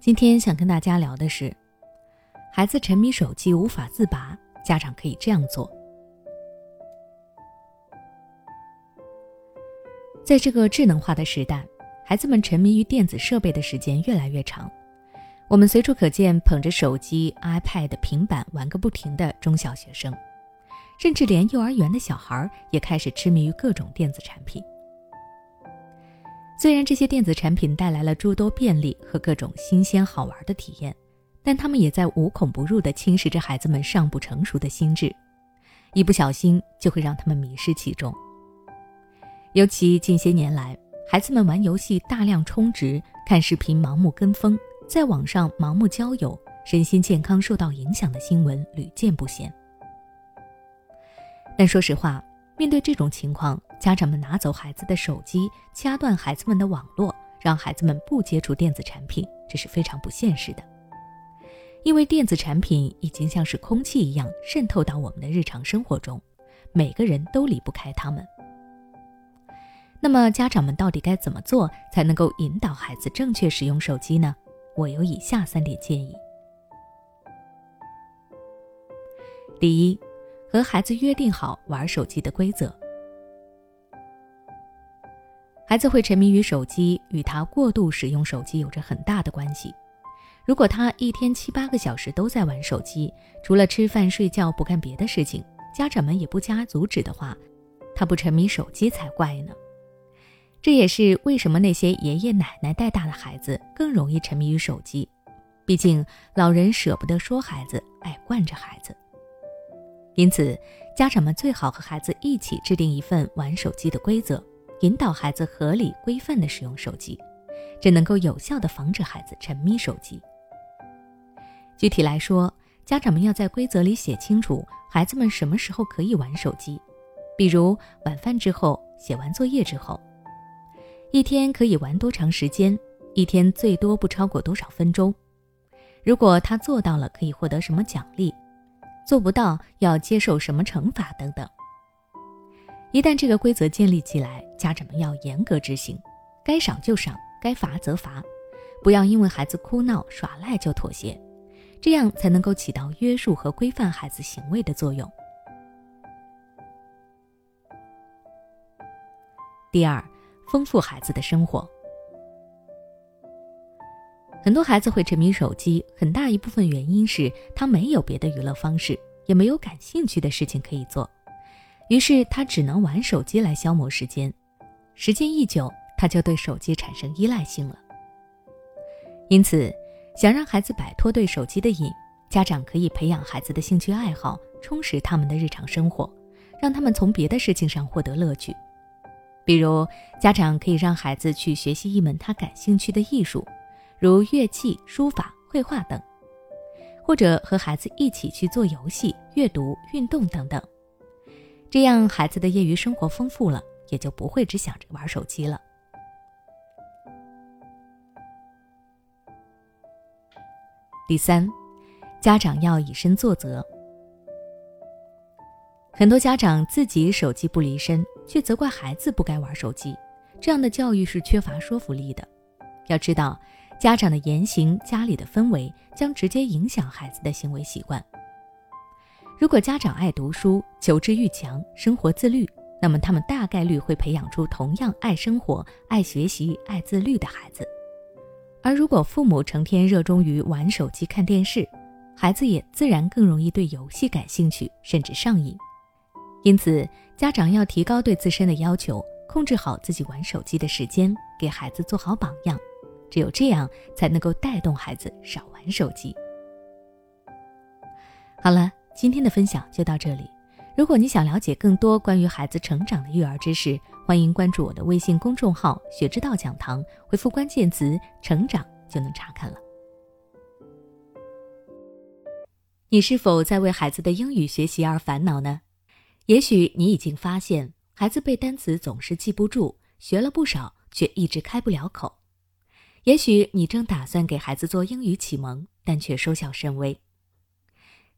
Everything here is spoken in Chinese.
今天想跟大家聊的是，孩子沉迷手机无法自拔，家长可以这样做。在这个智能化的时代，孩子们沉迷于电子设备的时间越来越长。我们随处可见捧着手机、iPad、平板玩个不停的中小学生，甚至连幼儿园的小孩也开始痴迷于各种电子产品。虽然这些电子产品带来了诸多便利和各种新鲜好玩的体验，但他们也在无孔不入地侵蚀着孩子们尚不成熟的心智，一不小心就会让他们迷失其中。尤其近些年来，孩子们玩游戏大量充值、看视频盲目跟风、在网上盲目交友、身心健康受到影响的新闻屡见不鲜。但说实话，面对这种情况，家长们拿走孩子的手机，掐断孩子们的网络，让孩子们不接触电子产品，这是非常不现实的。因为电子产品已经像是空气一样渗透到我们的日常生活中，每个人都离不开它们。那么，家长们到底该怎么做才能够引导孩子正确使用手机呢？我有以下三点建议。第一，和孩子约定好玩手机的规则。孩子会沉迷于手机，与他过度使用手机有着很大的关系。如果他一天七八个小时都在玩手机，除了吃饭睡觉不干别的事情，家长们也不加阻止的话，他不沉迷手机才怪呢。这也是为什么那些爷爷奶奶带大的孩子更容易沉迷于手机。毕竟老人舍不得说孩子，爱惯着孩子。因此，家长们最好和孩子一起制定一份玩手机的规则。引导孩子合理规范的使用手机，这能够有效的防止孩子沉迷手机。具体来说，家长们要在规则里写清楚孩子们什么时候可以玩手机，比如晚饭之后、写完作业之后，一天可以玩多长时间，一天最多不超过多少分钟。如果他做到了，可以获得什么奖励；做不到，要接受什么惩罚等等。一旦这个规则建立起来，家长们要严格执行，该赏就赏，该罚则罚，不要因为孩子哭闹耍赖就妥协，这样才能够起到约束和规范孩子行为的作用。第二，丰富孩子的生活。很多孩子会沉迷手机，很大一部分原因是他没有别的娱乐方式，也没有感兴趣的事情可以做。于是他只能玩手机来消磨时间，时间一久，他就对手机产生依赖性了。因此，想让孩子摆脱对手机的瘾，家长可以培养孩子的兴趣爱好，充实他们的日常生活，让他们从别的事情上获得乐趣。比如，家长可以让孩子去学习一门他感兴趣的艺术，如乐器、书法、绘画等，或者和孩子一起去做游戏、阅读、运动等等。这样，孩子的业余生活丰富了，也就不会只想着玩手机了。第三，家长要以身作则。很多家长自己手机不离身，却责怪孩子不该玩手机，这样的教育是缺乏说服力的。要知道，家长的言行、家里的氛围，将直接影响孩子的行为习惯。如果家长爱读书、求知欲强、生活自律，那么他们大概率会培养出同样爱生活、爱学习、爱自律的孩子。而如果父母成天热衷于玩手机、看电视，孩子也自然更容易对游戏感兴趣，甚至上瘾。因此，家长要提高对自身的要求，控制好自己玩手机的时间，给孩子做好榜样。只有这样，才能够带动孩子少玩手机。好了。今天的分享就到这里。如果你想了解更多关于孩子成长的育儿知识，欢迎关注我的微信公众号“学之道讲堂”，回复关键词“成长”就能查看了。你是否在为孩子的英语学习而烦恼呢？也许你已经发现，孩子背单词总是记不住，学了不少却一直开不了口。也许你正打算给孩子做英语启蒙，但却收效甚微。